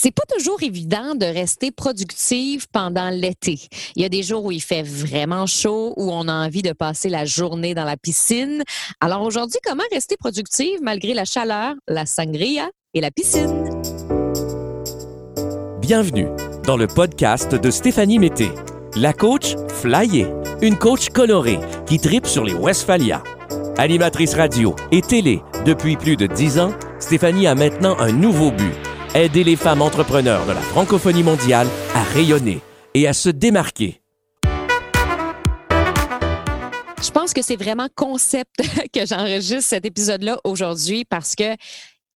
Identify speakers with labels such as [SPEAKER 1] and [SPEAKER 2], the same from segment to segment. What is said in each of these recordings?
[SPEAKER 1] C'est pas toujours évident de rester productive pendant l'été. Il y a des jours où il fait vraiment chaud, où on a envie de passer la journée dans la piscine. Alors aujourd'hui, comment rester productive malgré la chaleur, la sangria et la piscine?
[SPEAKER 2] Bienvenue dans le podcast de Stéphanie Mété, la coach flyée, une coach colorée qui tripe sur les Westphalia. Animatrice radio et télé depuis plus de dix ans, Stéphanie a maintenant un nouveau but aider les femmes entrepreneurs de la francophonie mondiale à rayonner et à se démarquer.
[SPEAKER 1] Je pense que c'est vraiment concept que j'enregistre cet épisode-là aujourd'hui parce que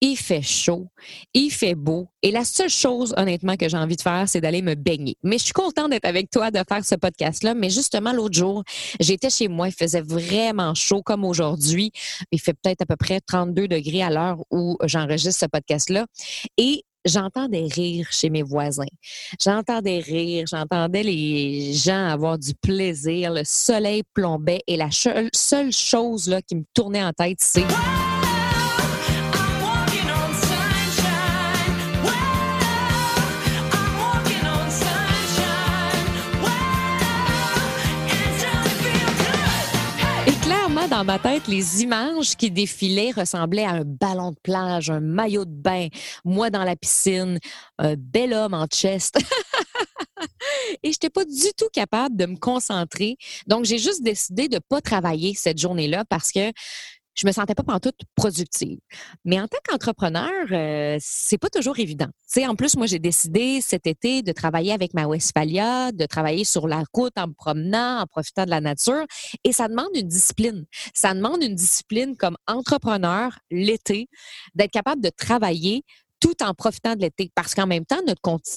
[SPEAKER 1] il fait chaud, il fait beau. Et la seule chose, honnêtement, que j'ai envie de faire, c'est d'aller me baigner. Mais je suis contente d'être avec toi, de faire ce podcast-là. Mais justement, l'autre jour, j'étais chez moi, il faisait vraiment chaud comme aujourd'hui. Il fait peut-être à peu près 32 degrés à l'heure où j'enregistre ce podcast-là. Et j'entends des rires chez mes voisins. J'entends des rires, j'entendais les gens avoir du plaisir, le soleil plombait et la seule chose là, qui me tournait en tête, c'est... ma tête, les images qui défilaient ressemblaient à un ballon de plage, un maillot de bain, moi dans la piscine, un bel homme en chest. Et je n'étais pas du tout capable de me concentrer. Donc, j'ai juste décidé de ne pas travailler cette journée-là parce que je me sentais pas pantoute productive. Mais en tant qu'entrepreneur, euh, c'est pas toujours évident. En plus, moi, j'ai décidé cet été de travailler avec ma Westphalia, de travailler sur la route en me promenant, en profitant de la nature. Et ça demande une discipline. Ça demande une discipline comme entrepreneur l'été, d'être capable de travailler tout en profitant de l'été. Parce qu'en même temps,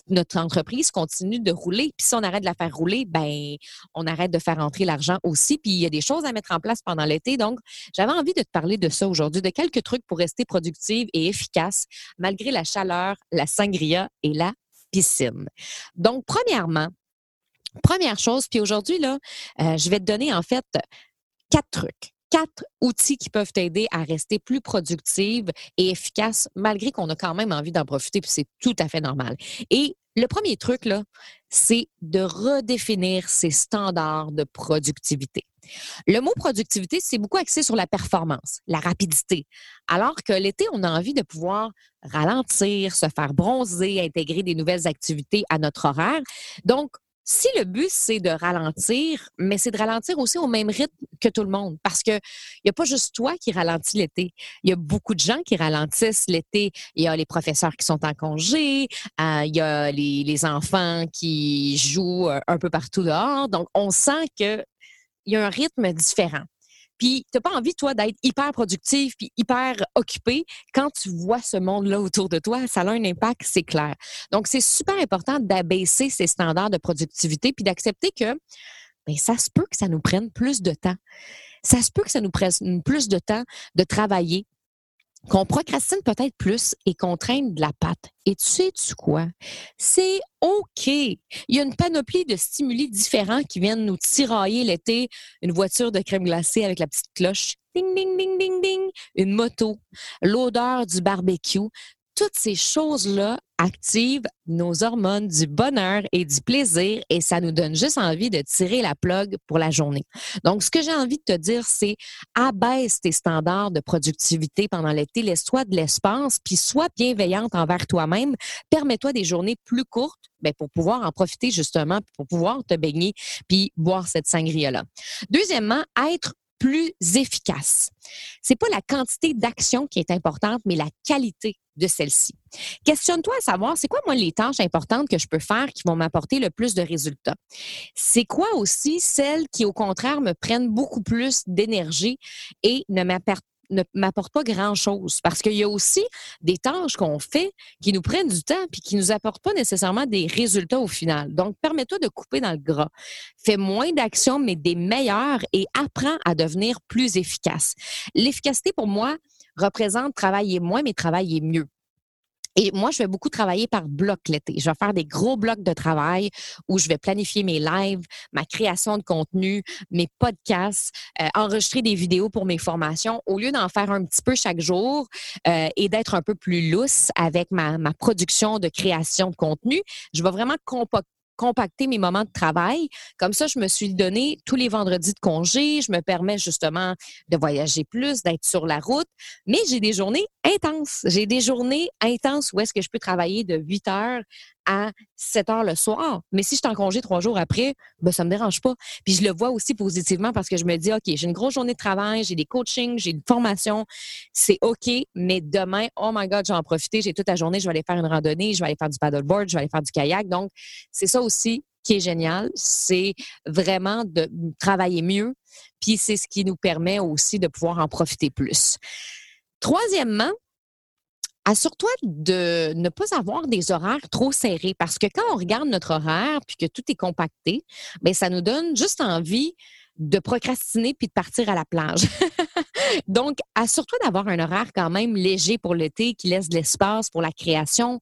[SPEAKER 1] notre, entreprise continue de rouler. Puis si on arrête de la faire rouler, ben on arrête de faire entrer l'argent aussi. Puis il y a des choses à mettre en place pendant l'été. Donc, j'avais envie de te parler de ça aujourd'hui, de quelques trucs pour rester productive et efficace malgré la chaleur, la sangria et la piscine. Donc, premièrement, première chose, puis aujourd'hui, là, euh, je vais te donner en fait quatre trucs quatre outils qui peuvent t'aider à rester plus productive et efficace, malgré qu'on a quand même envie d'en profiter, puis c'est tout à fait normal. Et le premier truc, là, c'est de redéfinir ses standards de productivité. Le mot productivité, c'est beaucoup axé sur la performance, la rapidité. Alors que l'été, on a envie de pouvoir ralentir, se faire bronzer, intégrer des nouvelles activités à notre horaire. Donc, si le but, c'est de ralentir, mais c'est de ralentir aussi au même rythme que tout le monde, parce que il n'y a pas juste toi qui ralentis l'été. Il y a beaucoup de gens qui ralentissent l'été. Il y a les professeurs qui sont en congé, euh, il y a les, les, enfants qui jouent euh, un peu partout dehors. Donc, on sent qu'il y a un rythme différent. Puis, tu n'as pas envie, toi, d'être hyper productif puis hyper occupé. Quand tu vois ce monde-là autour de toi, ça a un impact, c'est clair. Donc, c'est super important d'abaisser ces standards de productivité puis d'accepter que bien, ça se peut que ça nous prenne plus de temps. Ça se peut que ça nous prenne plus de temps de travailler, qu'on procrastine peut-être plus et qu'on traîne de la patte. Et tu sais-tu quoi? C'est OK. Il y a une panoplie de stimuli différents qui viennent nous tirailler l'été. Une voiture de crème glacée avec la petite cloche. Ding, ding, ding, ding, ding. Une moto. L'odeur du barbecue toutes ces choses-là activent nos hormones du bonheur et du plaisir et ça nous donne juste envie de tirer la plug pour la journée. Donc, ce que j'ai envie de te dire, c'est abaisse tes standards de productivité pendant l'été, laisse-toi de l'espace, puis sois bienveillante envers toi-même. Permets-toi des journées plus courtes ben, pour pouvoir en profiter justement, pour pouvoir te baigner puis boire cette sangria-là. Deuxièmement, être plus efficace. C'est pas la quantité d'action qui est importante, mais la qualité de celle-ci. Questionne-toi à savoir, c'est quoi, moi, les tâches importantes que je peux faire qui vont m'apporter le plus de résultats? C'est quoi aussi celles qui, au contraire, me prennent beaucoup plus d'énergie et ne m'apportent ne m'apporte pas grand-chose parce qu'il y a aussi des tâches qu'on fait qui nous prennent du temps puis qui nous apportent pas nécessairement des résultats au final. Donc, permets-toi de couper dans le gras. Fais moins d'actions, mais des meilleures et apprends à devenir plus efficace. L'efficacité, pour moi, représente travailler moins, mais travailler mieux. Et moi, je vais beaucoup travailler par bloc l'été. Je vais faire des gros blocs de travail où je vais planifier mes lives, ma création de contenu, mes podcasts, euh, enregistrer des vidéos pour mes formations. Au lieu d'en faire un petit peu chaque jour euh, et d'être un peu plus lousse avec ma, ma production de création de contenu, je vais vraiment compacter mes moments de travail. Comme ça, je me suis donné tous les vendredis de congé. Je me permets justement de voyager plus, d'être sur la route. Mais j'ai des journées intenses. J'ai des journées intenses où est-ce que je peux travailler de 8 heures à 7 heures le soir. Mais si je suis en congé trois jours après, ben, ça me dérange pas. Puis je le vois aussi positivement parce que je me dis, OK, j'ai une grosse journée de travail, j'ai des coachings, j'ai une formation. C'est OK, mais demain, oh my God, je vais en profiter. J'ai toute la journée, je vais aller faire une randonnée, je vais aller faire du paddleboard, je vais aller faire du kayak. Donc, c'est ça aussi qui est génial. C'est vraiment de travailler mieux. Puis c'est ce qui nous permet aussi de pouvoir en profiter plus. Troisièmement, assure-toi de ne pas avoir des horaires trop serrés parce que quand on regarde notre horaire puis que tout est compacté, bien, ça nous donne juste envie de procrastiner puis de partir à la plage. Donc, assure-toi d'avoir un horaire quand même léger pour l'été qui laisse de l'espace pour la création,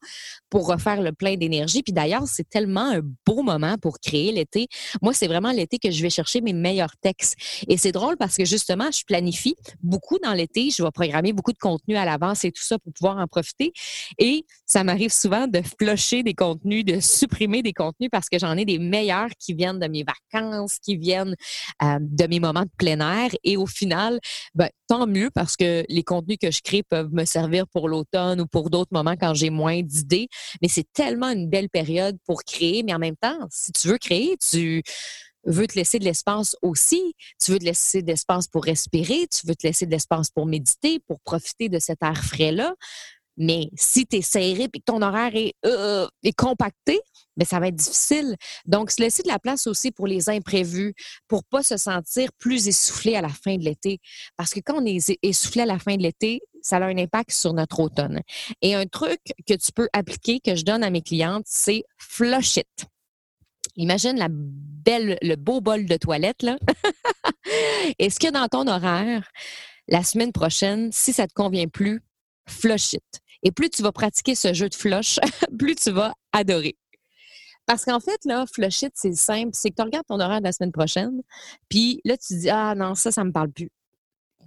[SPEAKER 1] pour refaire le plein d'énergie. Puis d'ailleurs, c'est tellement un beau moment pour créer l'été. Moi, c'est vraiment l'été que je vais chercher mes meilleurs textes. Et c'est drôle parce que justement, je planifie beaucoup dans l'été. Je vais programmer beaucoup de contenu à l'avance et tout ça pour pouvoir en profiter. Et ça m'arrive souvent de flusher des contenus, de supprimer des contenus parce que j'en ai des meilleurs qui viennent de mes vacances, qui viennent euh, de mes moments de plein air. Et au final, ben, tant mieux parce que les contenus que je crée peuvent me servir pour l'automne ou pour d'autres moments quand j'ai moins d'idées. Mais c'est tellement une belle période pour créer. Mais en même temps, si tu veux créer, tu veux te laisser de l'espace aussi. Tu veux te laisser de l'espace pour respirer. Tu veux te laisser de l'espace pour méditer, pour profiter de cet air frais-là. Mais si tu es serré et que ton horaire est, euh, est compacté, mais ça va être difficile. Donc, se laisser de la place aussi pour les imprévus, pour pas se sentir plus essoufflé à la fin de l'été. Parce que quand on est essoufflé à la fin de l'été, ça a un impact sur notre automne. Et un truc que tu peux appliquer, que je donne à mes clientes, c'est flush it. Imagine le beau bol de toilette, là. Est-ce que dans ton horaire, la semaine prochaine, si ça te convient plus, flush it. Et plus tu vas pratiquer ce jeu de flush, plus tu vas adorer. Parce qu'en fait, là, flush it, c'est simple. C'est que tu regardes ton horaire de la semaine prochaine, puis là, tu dis, ah non, ça, ça me parle plus.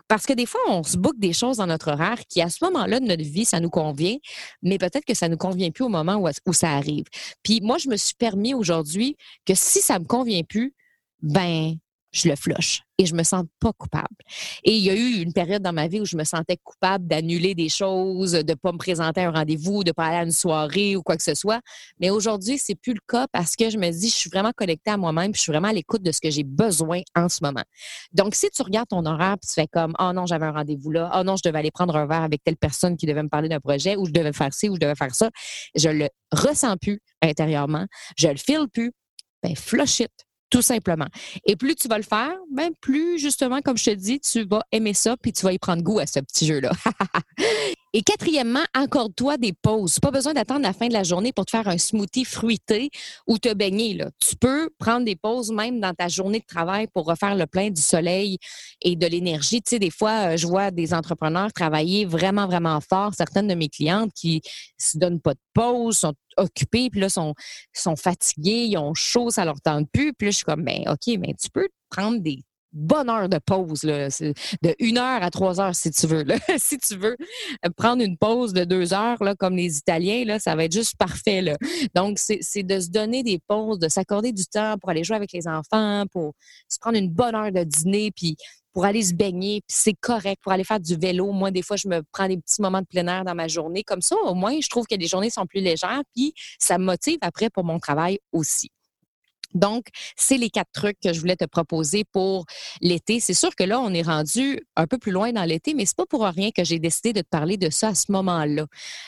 [SPEAKER 1] Parce que des fois, on se boucle des choses dans notre horaire qui, à ce moment-là de notre vie, ça nous convient, mais peut-être que ça ne nous convient plus au moment où, où ça arrive. Puis moi, je me suis permis aujourd'hui que si ça me convient plus, ben, je le flush et je me sens pas coupable. Et il y a eu une période dans ma vie où je me sentais coupable d'annuler des choses, de pas me présenter à un rendez-vous, de pas aller à une soirée ou quoi que ce soit. Mais aujourd'hui, c'est plus le cas parce que je me dis, je suis vraiment connectée à moi-même, je suis vraiment à l'écoute de ce que j'ai besoin en ce moment. Donc, si tu regardes ton horaire, puis tu fais comme, oh non, j'avais un rendez-vous là, oh non, je devais aller prendre un verre avec telle personne qui devait me parler d'un projet, ou je devais faire ci, ou je devais faire ça, je le ressens plus intérieurement, je le file plus, ben flush it tout simplement. Et plus tu vas le faire, ben plus justement, comme je te dis, tu vas aimer ça, puis tu vas y prendre goût à ce petit jeu-là. Et quatrièmement, accorde-toi des pauses. Pas besoin d'attendre la fin de la journée pour te faire un smoothie fruité ou te baigner. Tu peux prendre des pauses même dans ta journée de travail pour refaire le plein du soleil et de l'énergie. Tu sais, des fois, euh, je vois des entrepreneurs travailler vraiment, vraiment fort. Certaines de mes clientes qui se donnent pas de pause, sont occupées, puis là, sont, sont fatiguées, ils ont chaud, ça leur tente plus. Puis là, je suis comme, ben, OK, mais tu peux prendre des bonne heure de pause, là, de une heure à trois heures si tu veux. Là. si tu veux prendre une pause de deux heures, là, comme les Italiens, là, ça va être juste parfait. Là. Donc, c'est de se donner des pauses, de s'accorder du temps pour aller jouer avec les enfants, pour se prendre une bonne heure de dîner, puis pour aller se baigner, puis c'est correct, pour aller faire du vélo. Moi, des fois, je me prends des petits moments de plein air dans ma journée. Comme ça, au moins, je trouve que les journées sont plus légères, puis ça me motive après pour mon travail aussi. Donc, c'est les quatre trucs que je voulais te proposer pour l'été. C'est sûr que là, on est rendu un peu plus loin dans l'été, mais c'est pas pour rien que j'ai décidé de te parler de ça à ce moment-là,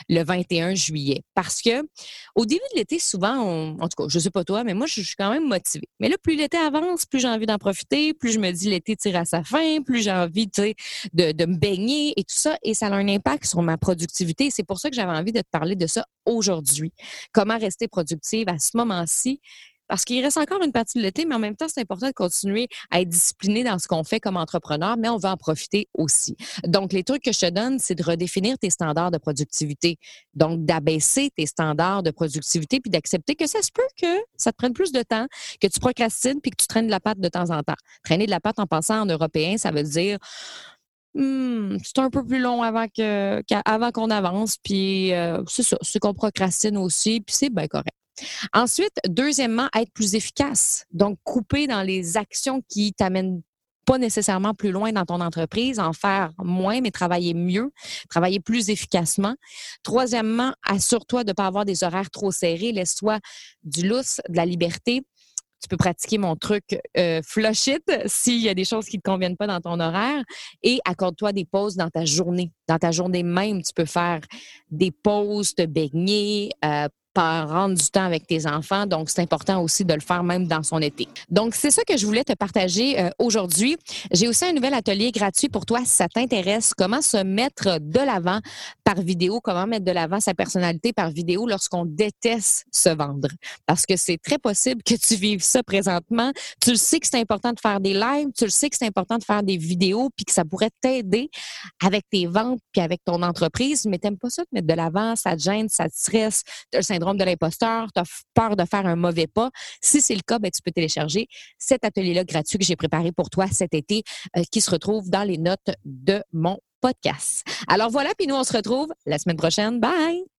[SPEAKER 1] le 21 juillet. Parce que au début de l'été, souvent, en tout cas, je sais pas toi, mais moi, je suis quand même motivée. Mais là, plus l'été avance, plus j'ai envie d'en profiter, plus je me dis l'été tire à sa fin, plus j'ai envie de, de me baigner et tout ça. Et ça a un impact sur ma productivité. C'est pour ça que j'avais envie de te parler de ça aujourd'hui. Comment rester productive à ce moment-ci parce qu'il reste encore une partie de l'été, mais en même temps, c'est important de continuer à être discipliné dans ce qu'on fait comme entrepreneur, mais on va en profiter aussi. Donc, les trucs que je te donne, c'est de redéfinir tes standards de productivité. Donc, d'abaisser tes standards de productivité puis d'accepter que ça se peut que ça te prenne plus de temps, que tu procrastines puis que tu traînes de la patte de temps en temps. Traîner de la patte en passant en européen, ça veut dire Hmm, c'est un peu plus long avant qu'on avance, puis euh, c'est ça, c'est qu'on procrastine aussi, puis c'est bien correct. Ensuite, deuxièmement, être plus efficace. Donc, couper dans les actions qui t'amènent pas nécessairement plus loin dans ton entreprise, en faire moins, mais travailler mieux, travailler plus efficacement. Troisièmement, assure-toi de ne pas avoir des horaires trop serrés. Laisse-toi du lousse, de la liberté tu peux pratiquer mon truc euh, flush it s'il y a des choses qui ne te conviennent pas dans ton horaire et accorde-toi des pauses dans ta journée. Dans ta journée même, tu peux faire des pauses, te baigner, euh, rendre du temps avec tes enfants. Donc, c'est important aussi de le faire même dans son été. Donc, c'est ça que je voulais te partager euh, aujourd'hui. J'ai aussi un nouvel atelier gratuit pour toi si ça t'intéresse. Comment se mettre de l'avant par vidéo, comment mettre de l'avant sa personnalité par vidéo lorsqu'on déteste se vendre? Parce que c'est très possible que tu vives ça présentement. Tu le sais que c'est important de faire des lives, tu le sais que c'est important de faire des vidéos, puis que ça pourrait t'aider avec tes ventes, puis avec ton entreprise, mais t'aimes pas ça te mettre de l'avant, ça te gêne, ça te stresse, as le de l'imposteur, tu as peur de faire un mauvais pas. Si c'est le cas, ben, tu peux télécharger cet atelier-là gratuit que j'ai préparé pour toi cet été euh, qui se retrouve dans les notes de mon podcast. Alors voilà, puis nous, on se retrouve la semaine prochaine. Bye!